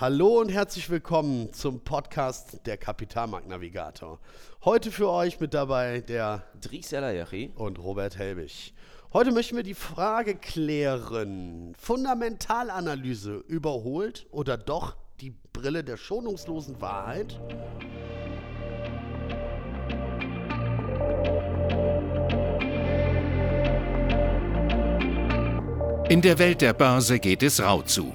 Hallo und herzlich willkommen zum Podcast der Kapitalmarktnavigator. Heute für euch mit dabei der Dries Elayachi und Robert Helbig. Heute möchten wir die Frage klären: Fundamentalanalyse überholt oder doch die Brille der schonungslosen Wahrheit? In der Welt der Börse geht es rau zu.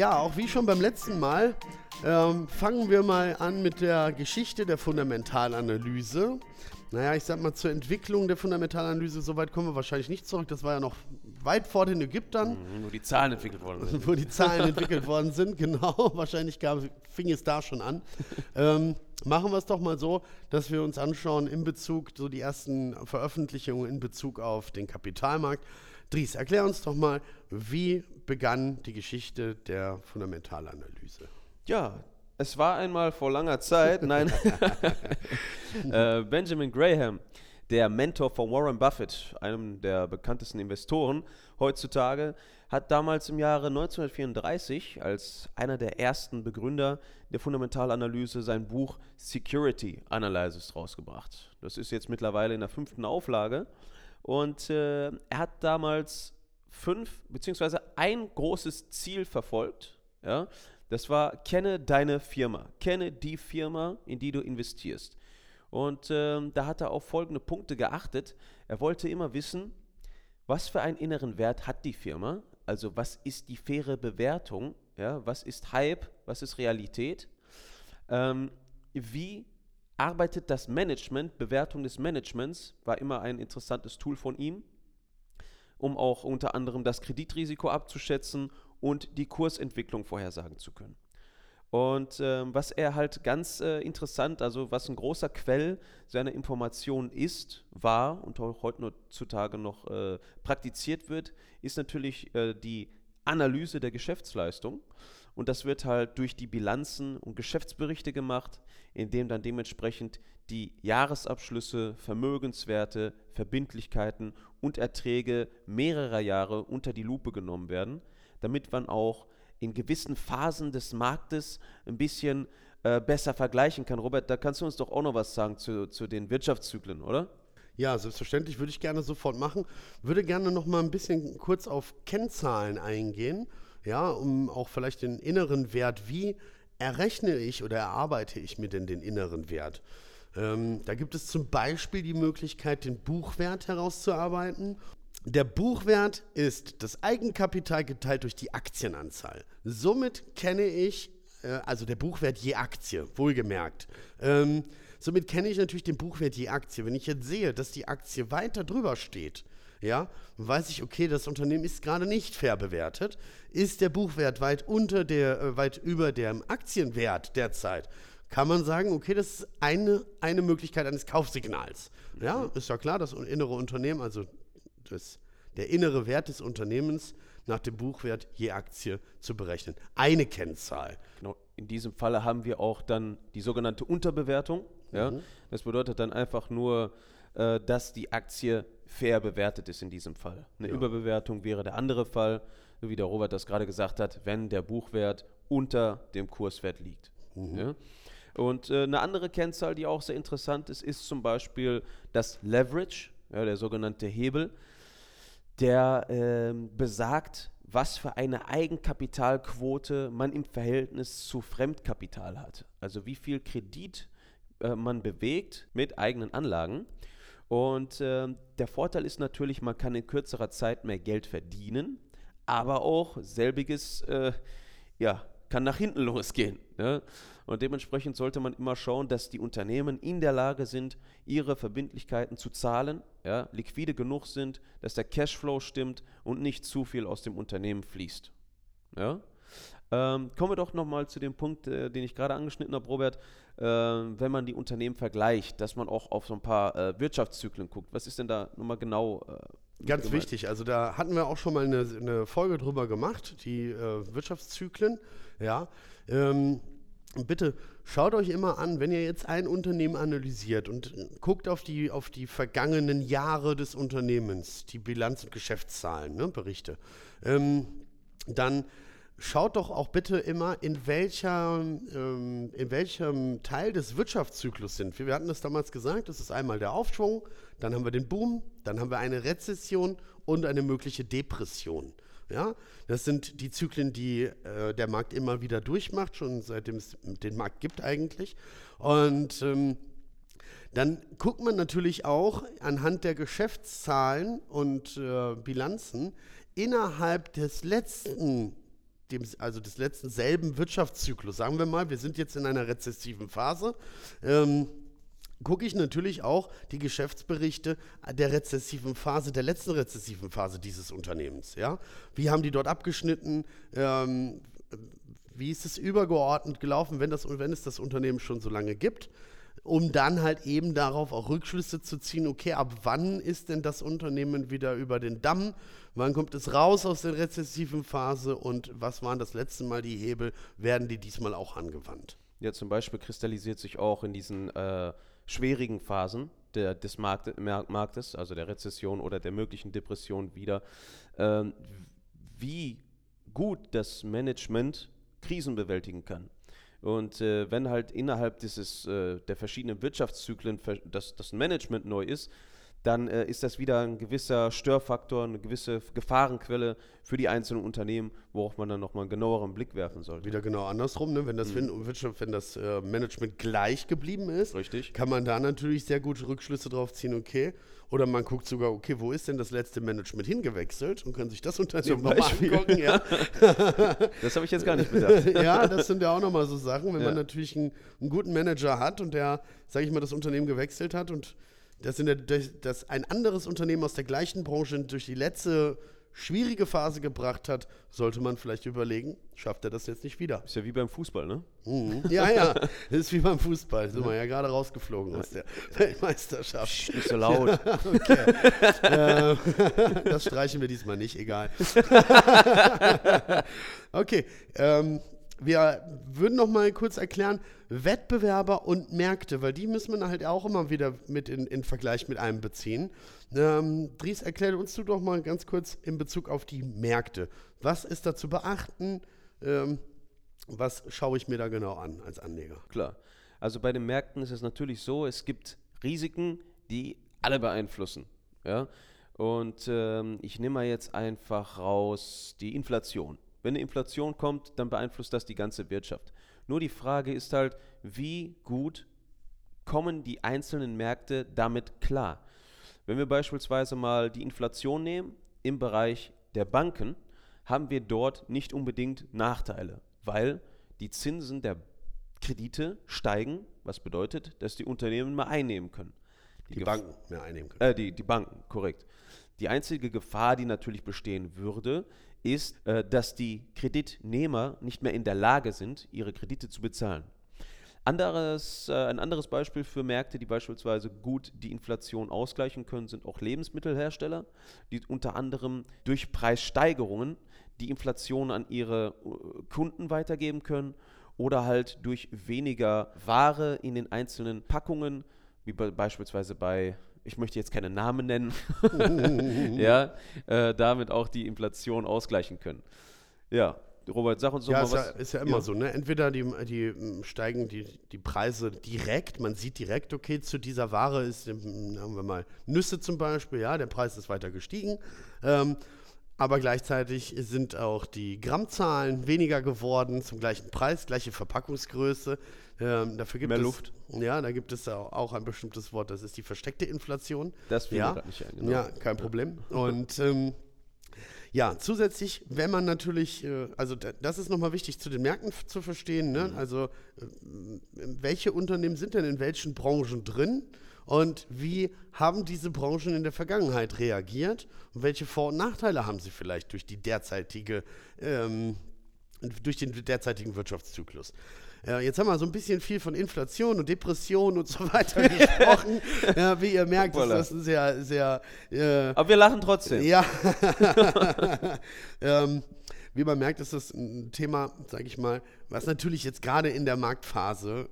Ja, auch wie schon beim letzten Mal ähm, fangen wir mal an mit der Geschichte der Fundamentalanalyse. Naja, ich sag mal, zur Entwicklung der Fundamentalanalyse, so weit kommen wir wahrscheinlich nicht zurück. Das war ja noch weit vor den Ägyptern. Mhm, wo die Zahlen entwickelt worden sind. wo die Zahlen entwickelt worden sind, genau. Wahrscheinlich gab, fing es da schon an. Ähm, machen wir es doch mal so, dass wir uns anschauen in Bezug, so die ersten Veröffentlichungen in Bezug auf den Kapitalmarkt. Dries, erklär uns doch mal, wie begann die Geschichte der Fundamentalanalyse? Ja, es war einmal vor langer Zeit, nein, äh, Benjamin Graham, der Mentor von Warren Buffett, einem der bekanntesten Investoren heutzutage, hat damals im Jahre 1934 als einer der ersten Begründer der Fundamentalanalyse sein Buch Security Analysis rausgebracht. Das ist jetzt mittlerweile in der fünften Auflage und äh, er hat damals fünf, beziehungsweise ein großes Ziel verfolgt. Ja? Das war, kenne deine Firma, kenne die Firma, in die du investierst. Und äh, da hat er auf folgende Punkte geachtet. Er wollte immer wissen, was für einen inneren Wert hat die Firma, also was ist die faire Bewertung, ja? was ist Hype, was ist Realität, ähm, wie arbeitet das Management, Bewertung des Managements war immer ein interessantes Tool von ihm, um auch unter anderem das Kreditrisiko abzuschätzen und die Kursentwicklung vorhersagen zu können. Und ähm, was er halt ganz äh, interessant, also was ein großer Quell seiner Informationen ist, war und auch heutzutage noch äh, praktiziert wird, ist natürlich äh, die Analyse der Geschäftsleistung. Und das wird halt durch die Bilanzen und Geschäftsberichte gemacht, in dem dann dementsprechend die Jahresabschlüsse, Vermögenswerte, Verbindlichkeiten und Erträge mehrerer Jahre unter die Lupe genommen werden, damit man auch in gewissen Phasen des Marktes ein bisschen äh, besser vergleichen kann. Robert, da kannst du uns doch auch noch was sagen zu, zu den Wirtschaftszyklen, oder? Ja, selbstverständlich würde ich gerne sofort machen. Würde gerne noch mal ein bisschen kurz auf Kennzahlen eingehen ja, um auch vielleicht den inneren Wert, wie errechne ich oder erarbeite ich mir denn den inneren Wert? Ähm, da gibt es zum Beispiel die Möglichkeit, den Buchwert herauszuarbeiten. Der Buchwert ist das Eigenkapital geteilt durch die Aktienanzahl. Somit kenne ich, äh, also der Buchwert je Aktie, wohlgemerkt. Ähm, somit kenne ich natürlich den Buchwert je Aktie. Wenn ich jetzt sehe, dass die Aktie weiter drüber steht, ja, weiß ich, okay, das Unternehmen ist gerade nicht fair bewertet, ist der Buchwert weit unter der, äh, weit über dem Aktienwert derzeit, kann man sagen, okay, das ist eine, eine Möglichkeit eines Kaufsignals. Ja, mhm. ist ja klar, das innere Unternehmen, also das, der innere Wert des Unternehmens nach dem Buchwert je Aktie zu berechnen. Eine Kennzahl. Genau. In diesem Falle haben wir auch dann die sogenannte Unterbewertung. Ja? Mhm. Das bedeutet dann einfach nur, äh, dass die Aktie fair bewertet ist in diesem Fall. Eine ja. Überbewertung wäre der andere Fall, wie der Robert das gerade gesagt hat, wenn der Buchwert unter dem Kurswert liegt. Mhm. Ja? Und äh, eine andere Kennzahl, die auch sehr interessant ist, ist zum Beispiel das Leverage, ja, der sogenannte Hebel, der äh, besagt, was für eine Eigenkapitalquote man im Verhältnis zu Fremdkapital hat. Also wie viel Kredit äh, man bewegt mit eigenen Anlagen. Und äh, der Vorteil ist natürlich, man kann in kürzerer Zeit mehr Geld verdienen, aber auch selbiges, äh, ja, kann nach hinten losgehen. Ne? Und dementsprechend sollte man immer schauen, dass die Unternehmen in der Lage sind, ihre Verbindlichkeiten zu zahlen, ja, liquide genug sind, dass der Cashflow stimmt und nicht zu viel aus dem Unternehmen fließt. Ja? Ähm, kommen wir doch nochmal zu dem Punkt, äh, den ich gerade angeschnitten habe, Robert. Äh, wenn man die Unternehmen vergleicht, dass man auch auf so ein paar äh, Wirtschaftszyklen guckt. Was ist denn da nochmal genau? Äh, Ganz gemeint? wichtig. Also da hatten wir auch schon mal eine, eine Folge drüber gemacht, die äh, Wirtschaftszyklen. Ja. Ähm, bitte schaut euch immer an, wenn ihr jetzt ein Unternehmen analysiert und guckt auf die, auf die vergangenen Jahre des Unternehmens, die Bilanz- und Geschäftszahlen, ne, Berichte, ähm, dann schaut doch auch bitte immer, in, welcher, ähm, in welchem Teil des Wirtschaftszyklus sind wir. Wir hatten das damals gesagt, das ist einmal der Aufschwung, dann haben wir den Boom, dann haben wir eine Rezession und eine mögliche Depression. Ja, das sind die Zyklen, die äh, der Markt immer wieder durchmacht, schon seitdem es den Markt gibt eigentlich. Und ähm, dann guckt man natürlich auch anhand der Geschäftszahlen und äh, Bilanzen innerhalb des letzten dem, also des letzten selben Wirtschaftszyklus, sagen wir mal, wir sind jetzt in einer rezessiven Phase, ähm, gucke ich natürlich auch die Geschäftsberichte der rezessiven Phase, der letzten rezessiven Phase dieses Unternehmens. Ja? Wie haben die dort abgeschnitten? Ähm, wie ist es übergeordnet gelaufen, wenn, das, wenn es das Unternehmen schon so lange gibt? Um dann halt eben darauf auch Rückschlüsse zu ziehen, okay, ab wann ist denn das Unternehmen wieder über den Damm? Wann kommt es raus aus der rezessiven Phase und was waren das letzte Mal die Hebel? Werden die diesmal auch angewandt? Ja, zum Beispiel kristallisiert sich auch in diesen äh, schwierigen Phasen der, des Markt, Marktes, also der Rezession oder der möglichen Depression wieder, ähm, wie gut das Management Krisen bewältigen kann. Und äh, wenn halt innerhalb dieses, äh, der verschiedenen Wirtschaftszyklen das, das Management neu ist, dann äh, ist das wieder ein gewisser Störfaktor, eine gewisse Gefahrenquelle für die einzelnen Unternehmen, worauf man dann nochmal einen genaueren Blick werfen sollte. Wieder genau andersrum, ne? wenn das, mhm. Wirtschaft, wenn das äh, Management gleich geblieben ist, Richtig. kann man da natürlich sehr gute Rückschlüsse drauf ziehen, okay, oder man guckt sogar, okay, wo ist denn das letzte Management hingewechselt und kann sich das Unternehmen nochmal angucken. Ja. das habe ich jetzt gar nicht bedacht. ja, das sind ja auch nochmal so Sachen, wenn ja. man natürlich einen, einen, guten Manager hat und der, sage ich mal, das Unternehmen gewechselt hat und das, der, das ein anderes Unternehmen aus der gleichen Branche durch die letzte schwierige Phase gebracht hat, sollte man vielleicht überlegen, schafft er das jetzt nicht wieder. Ist ja wie beim Fußball, ne? Mhm. Ja, ja, ist wie beim Fußball. Sind wir ja gerade rausgeflogen aus der Weltmeisterschaft. Psst, nicht so laut. okay. äh, das streichen wir diesmal nicht, egal. okay, ähm, wir würden noch mal kurz erklären, Wettbewerber und Märkte, weil die müssen wir halt auch immer wieder mit in, in Vergleich mit einem beziehen. Ähm, Dries, erklär uns du doch mal ganz kurz in Bezug auf die Märkte. Was ist da zu beachten? Ähm, was schaue ich mir da genau an als Anleger? Klar. Also bei den Märkten ist es natürlich so, es gibt Risiken, die alle beeinflussen. Ja? Und ähm, ich nehme mal jetzt einfach raus die Inflation. Wenn eine Inflation kommt, dann beeinflusst das die ganze Wirtschaft. Nur die Frage ist halt, wie gut kommen die einzelnen Märkte damit klar? Wenn wir beispielsweise mal die Inflation nehmen im Bereich der Banken, haben wir dort nicht unbedingt Nachteile, weil die Zinsen der Kredite steigen, was bedeutet, dass die Unternehmen mehr einnehmen können. Die, die Banken mehr einnehmen können. Äh, die, die Banken, korrekt. Die einzige Gefahr, die natürlich bestehen würde, ist, äh, dass die Kreditnehmer nicht mehr in der Lage sind, ihre Kredite zu bezahlen. Anderes, äh, ein anderes Beispiel für Märkte, die beispielsweise gut die Inflation ausgleichen können, sind auch Lebensmittelhersteller, die unter anderem durch Preissteigerungen die Inflation an ihre äh, Kunden weitergeben können oder halt durch weniger Ware in den einzelnen Packungen, wie be beispielsweise bei ich möchte jetzt keine Namen nennen, ja, äh, damit auch die Inflation ausgleichen können. Ja, Robert, sag uns doch ja, mal ist was. Ja, ist ja immer ja. so, ne? Entweder die, die hm, steigen die, die Preise direkt, man sieht direkt, okay, zu dieser Ware ist, hm, haben wir mal Nüsse zum Beispiel, ja, der Preis ist weiter gestiegen. Ähm, aber gleichzeitig sind auch die Grammzahlen weniger geworden zum gleichen Preis, gleiche Verpackungsgröße. Ähm, dafür gibt Mehr es, Luft. Ja, da gibt es auch ein bestimmtes Wort, das ist die versteckte Inflation. Das fiel ja. gerade nicht ein. Genau. Ja, kein Problem. Und ähm, ja, zusätzlich, wenn man natürlich, äh, also das ist nochmal wichtig zu den Märkten zu verstehen, ne? Mhm. also äh, welche Unternehmen sind denn in welchen Branchen drin? Und wie haben diese Branchen in der Vergangenheit reagiert? Und welche Vor- und Nachteile haben sie vielleicht durch die derzeitige ähm, durch den derzeitigen Wirtschaftszyklus. Ja, jetzt haben wir so ein bisschen viel von Inflation und Depression und so weiter gesprochen. ja, wie ihr merkt, ist das ein sehr, sehr. Äh, Aber wir lachen trotzdem. Ja. ähm, wie man merkt, ist das ein Thema, sage ich mal, was natürlich jetzt gerade in der Marktphase,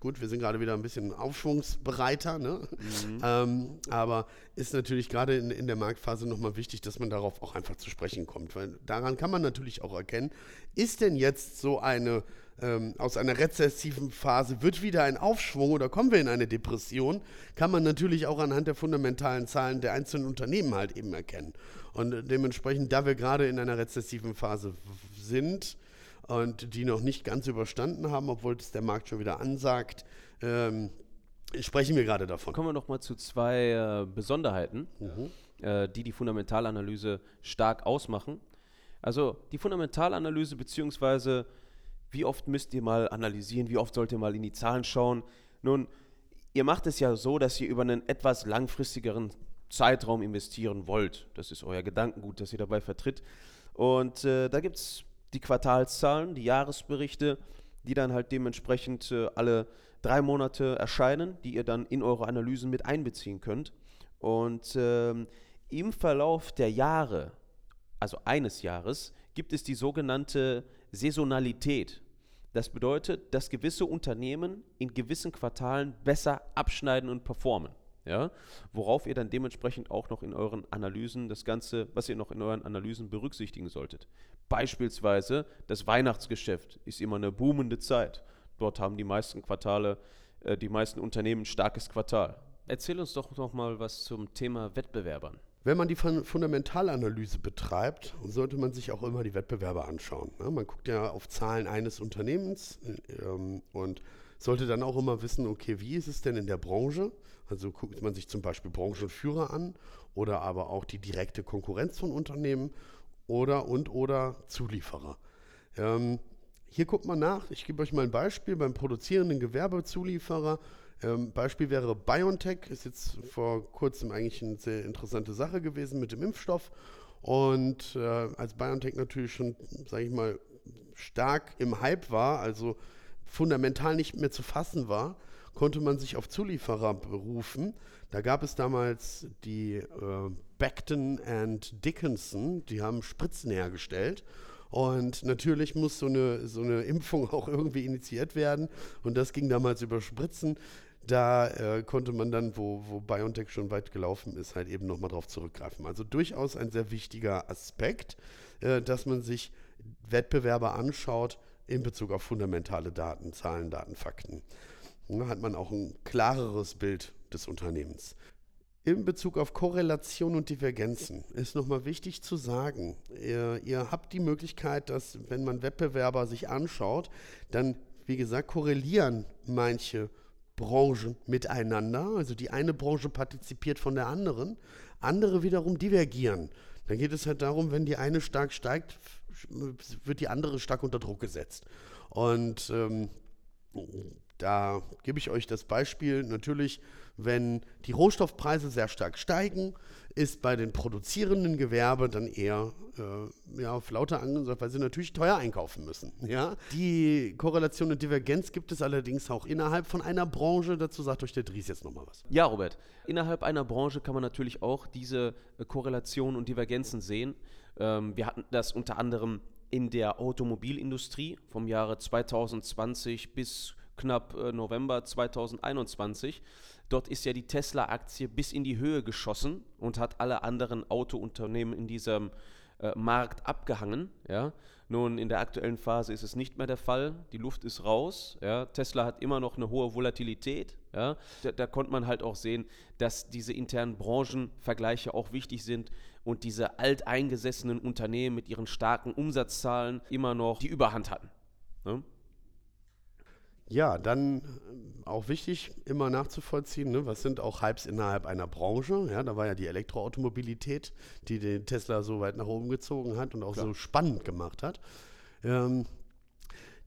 gut, wir sind gerade wieder ein bisschen aufschwungsbereiter, ne? Mhm. Ähm, aber ist natürlich gerade in, in der Marktphase nochmal wichtig, dass man darauf auch einfach zu sprechen kommt, weil daran kann man natürlich auch erkennen, ist denn jetzt so eine ähm, aus einer rezessiven Phase wird wieder ein Aufschwung oder kommen wir in eine Depression, kann man natürlich auch anhand der fundamentalen Zahlen der einzelnen Unternehmen halt eben erkennen. Und dementsprechend, da wir gerade in einer rezessiven Phase sind und die noch nicht ganz überstanden haben, obwohl es der Markt schon wieder ansagt, ähm, sprechen wir gerade davon. Kommen wir noch mal zu zwei äh, Besonderheiten, mhm. äh, die die Fundamentalanalyse stark ausmachen. Also die Fundamentalanalyse beziehungsweise wie oft müsst ihr mal analysieren, wie oft sollt ihr mal in die Zahlen schauen. Nun, ihr macht es ja so, dass ihr über einen etwas langfristigeren Zeitraum investieren wollt. Das ist euer Gedankengut, das ihr dabei vertritt. Und äh, da gibt es die Quartalszahlen, die Jahresberichte, die dann halt dementsprechend äh, alle drei Monate erscheinen, die ihr dann in eure Analysen mit einbeziehen könnt. Und ähm, im Verlauf der Jahre, also eines Jahres, gibt es die sogenannte Saisonalität. Das bedeutet, dass gewisse Unternehmen in gewissen Quartalen besser abschneiden und performen. Ja, worauf ihr dann dementsprechend auch noch in euren Analysen das Ganze, was ihr noch in euren Analysen berücksichtigen solltet. Beispielsweise das Weihnachtsgeschäft ist immer eine boomende Zeit. Dort haben die meisten Quartale, äh, die meisten Unternehmen ein starkes Quartal. Erzähl uns doch noch mal was zum Thema Wettbewerbern. Wenn man die Fundamentalanalyse betreibt, sollte man sich auch immer die Wettbewerber anschauen. Ne? Man guckt ja auf Zahlen eines Unternehmens ähm, und sollte dann auch immer wissen, okay, wie ist es denn in der Branche? Also guckt man sich zum Beispiel Branchenführer an oder aber auch die direkte Konkurrenz von Unternehmen oder und oder Zulieferer. Ähm, hier guckt man nach, ich gebe euch mal ein Beispiel beim produzierenden Gewerbezulieferer ähm, Beispiel wäre BioNTech, ist jetzt vor kurzem eigentlich eine sehr interessante Sache gewesen mit dem Impfstoff. Und äh, als BioNTech natürlich schon, sage ich mal, stark im Hype war, also fundamental nicht mehr zu fassen war, konnte man sich auf Zulieferer berufen. Da gab es damals die äh, Becton and Dickinson, die haben Spritzen hergestellt. Und natürlich muss so eine, so eine Impfung auch irgendwie initiiert werden. Und das ging damals über Spritzen da äh, konnte man dann, wo, wo BioNTech schon weit gelaufen ist, halt eben nochmal drauf zurückgreifen. Also durchaus ein sehr wichtiger Aspekt, äh, dass man sich Wettbewerber anschaut in Bezug auf fundamentale Daten, Zahlen, Daten, Fakten. Da hat man auch ein klareres Bild des Unternehmens. In Bezug auf Korrelation und Divergenzen ist nochmal wichtig zu sagen, ihr, ihr habt die Möglichkeit, dass wenn man Wettbewerber sich anschaut, dann, wie gesagt, korrelieren manche Branchen miteinander. Also die eine Branche partizipiert von der anderen, andere wiederum divergieren. Dann geht es halt darum, wenn die eine stark steigt, wird die andere stark unter Druck gesetzt. Und ähm, da gebe ich euch das Beispiel. Natürlich, wenn die Rohstoffpreise sehr stark steigen, ist bei den produzierenden Gewerbe dann eher äh, ja, auf lauter angesagt, weil sie natürlich teuer einkaufen müssen. Ja? Die Korrelation und Divergenz gibt es allerdings auch innerhalb von einer Branche. Dazu sagt euch der Dries jetzt nochmal was. Ja, Robert. Innerhalb einer Branche kann man natürlich auch diese äh, Korrelationen und Divergenzen sehen. Ähm, wir hatten das unter anderem in der Automobilindustrie vom Jahre 2020 bis knapp äh, November 2021. Dort ist ja die Tesla-Aktie bis in die Höhe geschossen und hat alle anderen Autounternehmen in diesem äh, Markt abgehangen. Ja. Nun, in der aktuellen Phase ist es nicht mehr der Fall. Die Luft ist raus. Ja. Tesla hat immer noch eine hohe Volatilität. Ja. Da, da konnte man halt auch sehen, dass diese internen Branchenvergleiche auch wichtig sind und diese alteingesessenen Unternehmen mit ihren starken Umsatzzahlen immer noch die Überhand hatten. Ne? Ja, dann äh, auch wichtig, immer nachzuvollziehen, ne, was sind auch Hypes innerhalb einer Branche. Ja, da war ja die Elektroautomobilität, die den Tesla so weit nach oben gezogen hat und auch Klar. so spannend gemacht hat. Ähm,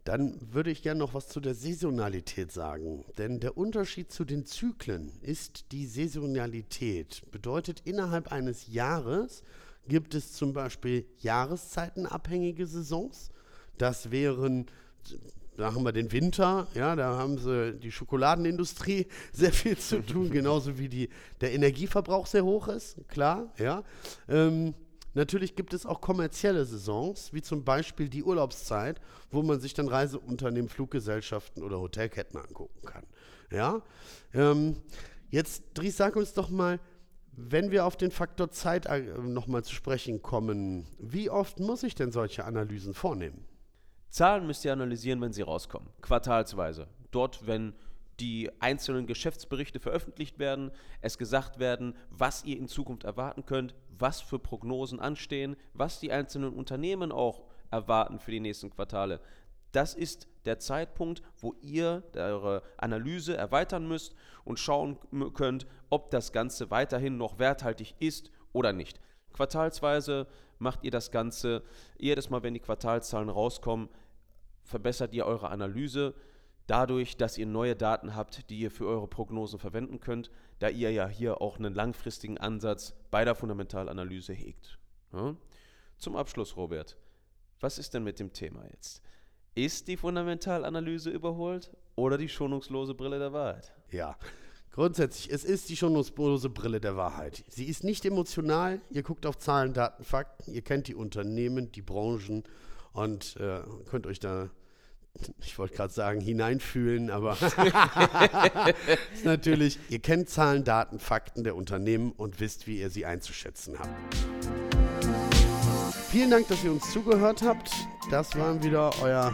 dann würde ich gerne noch was zu der Saisonalität sagen. Denn der Unterschied zu den Zyklen ist die Saisonalität. Bedeutet, innerhalb eines Jahres gibt es zum Beispiel jahreszeitenabhängige Saisons Das wären da haben wir den Winter, ja, da haben sie die Schokoladenindustrie sehr viel zu tun, genauso wie die, der Energieverbrauch sehr hoch ist, klar, ja. Ähm, natürlich gibt es auch kommerzielle Saisons, wie zum Beispiel die Urlaubszeit, wo man sich dann Reiseunternehmen, Fluggesellschaften oder Hotelketten angucken kann, ja. Ähm, jetzt, Dries, sag uns doch mal, wenn wir auf den Faktor Zeit äh, nochmal zu sprechen kommen, wie oft muss ich denn solche Analysen vornehmen? Zahlen müsst ihr analysieren, wenn sie rauskommen, quartalsweise. Dort, wenn die einzelnen Geschäftsberichte veröffentlicht werden, es gesagt werden, was ihr in Zukunft erwarten könnt, was für Prognosen anstehen, was die einzelnen Unternehmen auch erwarten für die nächsten Quartale. Das ist der Zeitpunkt, wo ihr eure Analyse erweitern müsst und schauen könnt, ob das Ganze weiterhin noch werthaltig ist oder nicht. Quartalsweise macht ihr das Ganze jedes Mal, wenn die Quartalszahlen rauskommen, verbessert ihr eure Analyse dadurch, dass ihr neue Daten habt, die ihr für eure Prognosen verwenden könnt, da ihr ja hier auch einen langfristigen Ansatz bei der Fundamentalanalyse hegt. Ja? Zum Abschluss, Robert, was ist denn mit dem Thema jetzt? Ist die Fundamentalanalyse überholt oder die schonungslose Brille der Wahrheit? Ja, grundsätzlich, es ist die schonungslose Brille der Wahrheit. Sie ist nicht emotional, ihr guckt auf Zahlen, Daten, Fakten, ihr kennt die Unternehmen, die Branchen und äh, könnt euch da, ich wollte gerade sagen, hineinfühlen, aber ist natürlich, ihr kennt Zahlen, Daten, Fakten der Unternehmen und wisst, wie ihr sie einzuschätzen habt. Vielen Dank, dass ihr uns zugehört habt. Das waren wieder euer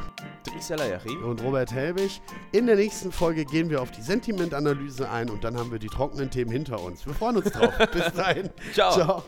und Robert Helbig. In der nächsten Folge gehen wir auf die Sentimentanalyse ein und dann haben wir die trockenen Themen hinter uns. Wir freuen uns drauf. Bis dahin. Ciao. Ciao.